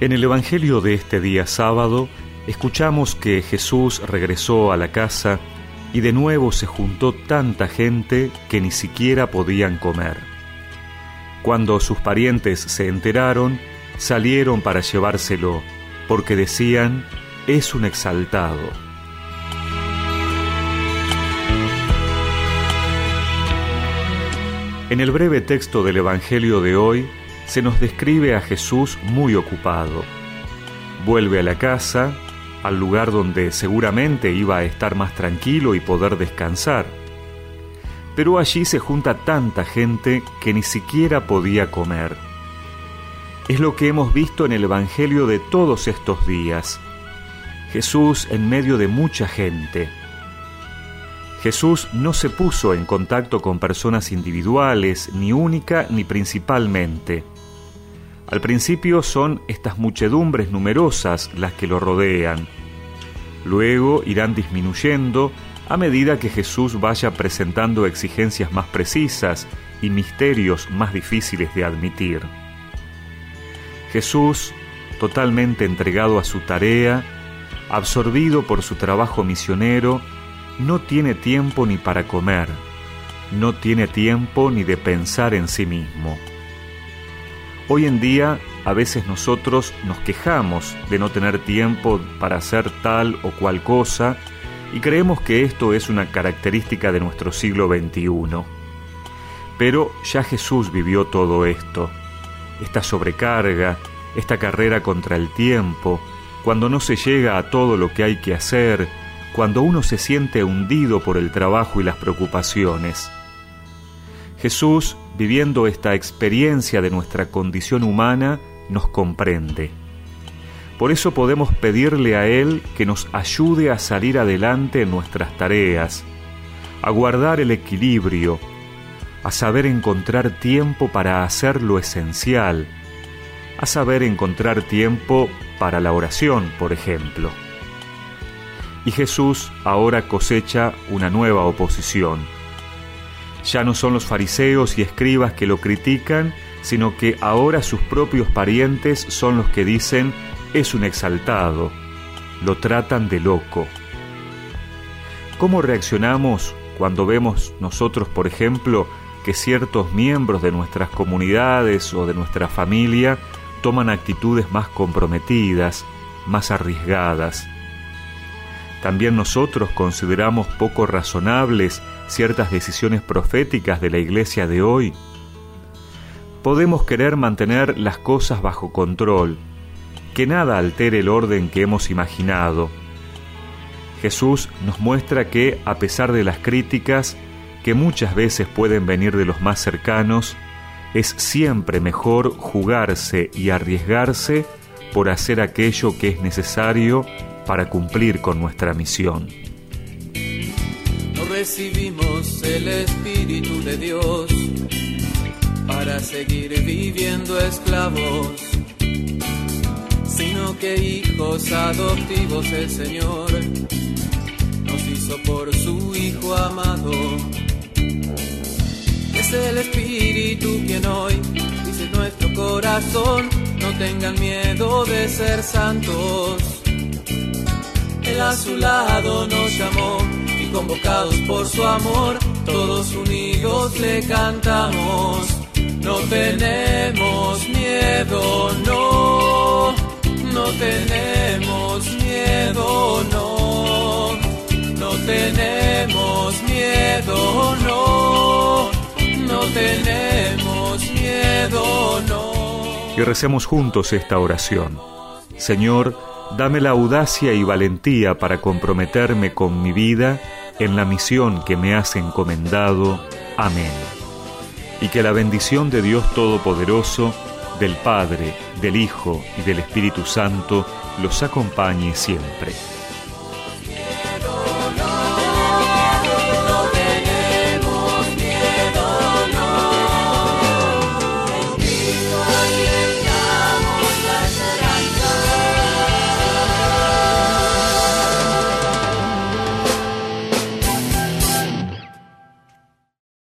En el Evangelio de este día sábado escuchamos que Jesús regresó a la casa y de nuevo se juntó tanta gente que ni siquiera podían comer. Cuando sus parientes se enteraron, salieron para llevárselo, porque decían, es un exaltado. En el breve texto del Evangelio de hoy, se nos describe a Jesús muy ocupado. Vuelve a la casa, al lugar donde seguramente iba a estar más tranquilo y poder descansar. Pero allí se junta tanta gente que ni siquiera podía comer. Es lo que hemos visto en el Evangelio de todos estos días. Jesús en medio de mucha gente. Jesús no se puso en contacto con personas individuales, ni única ni principalmente. Al principio son estas muchedumbres numerosas las que lo rodean. Luego irán disminuyendo a medida que Jesús vaya presentando exigencias más precisas y misterios más difíciles de admitir. Jesús, totalmente entregado a su tarea, absorbido por su trabajo misionero, no tiene tiempo ni para comer, no tiene tiempo ni de pensar en sí mismo. Hoy en día a veces nosotros nos quejamos de no tener tiempo para hacer tal o cual cosa y creemos que esto es una característica de nuestro siglo XXI. Pero ya Jesús vivió todo esto, esta sobrecarga, esta carrera contra el tiempo, cuando no se llega a todo lo que hay que hacer, cuando uno se siente hundido por el trabajo y las preocupaciones. Jesús, viviendo esta experiencia de nuestra condición humana, nos comprende. Por eso podemos pedirle a Él que nos ayude a salir adelante en nuestras tareas, a guardar el equilibrio, a saber encontrar tiempo para hacer lo esencial, a saber encontrar tiempo para la oración, por ejemplo. Y Jesús ahora cosecha una nueva oposición ya no son los fariseos y escribas que lo critican, sino que ahora sus propios parientes son los que dicen es un exaltado, lo tratan de loco. ¿Cómo reaccionamos cuando vemos nosotros, por ejemplo, que ciertos miembros de nuestras comunidades o de nuestra familia toman actitudes más comprometidas, más arriesgadas? También nosotros consideramos poco razonables ciertas decisiones proféticas de la iglesia de hoy. Podemos querer mantener las cosas bajo control, que nada altere el orden que hemos imaginado. Jesús nos muestra que, a pesar de las críticas, que muchas veces pueden venir de los más cercanos, es siempre mejor jugarse y arriesgarse por hacer aquello que es necesario para cumplir con nuestra misión. No recibimos el Espíritu de Dios para seguir viviendo esclavos, sino que hijos adoptivos el Señor nos hizo por su Hijo amado. Es el Espíritu quien hoy dice nuestro corazón, no tengan miedo de ser santos a su lado nos llamó y convocados por su amor, todos unidos le cantamos. No tenemos miedo, no, no tenemos miedo, no, no tenemos miedo, no, no tenemos miedo, no. Y recemos juntos esta oración. Señor, Dame la audacia y valentía para comprometerme con mi vida en la misión que me has encomendado. Amén. Y que la bendición de Dios Todopoderoso, del Padre, del Hijo y del Espíritu Santo los acompañe siempre.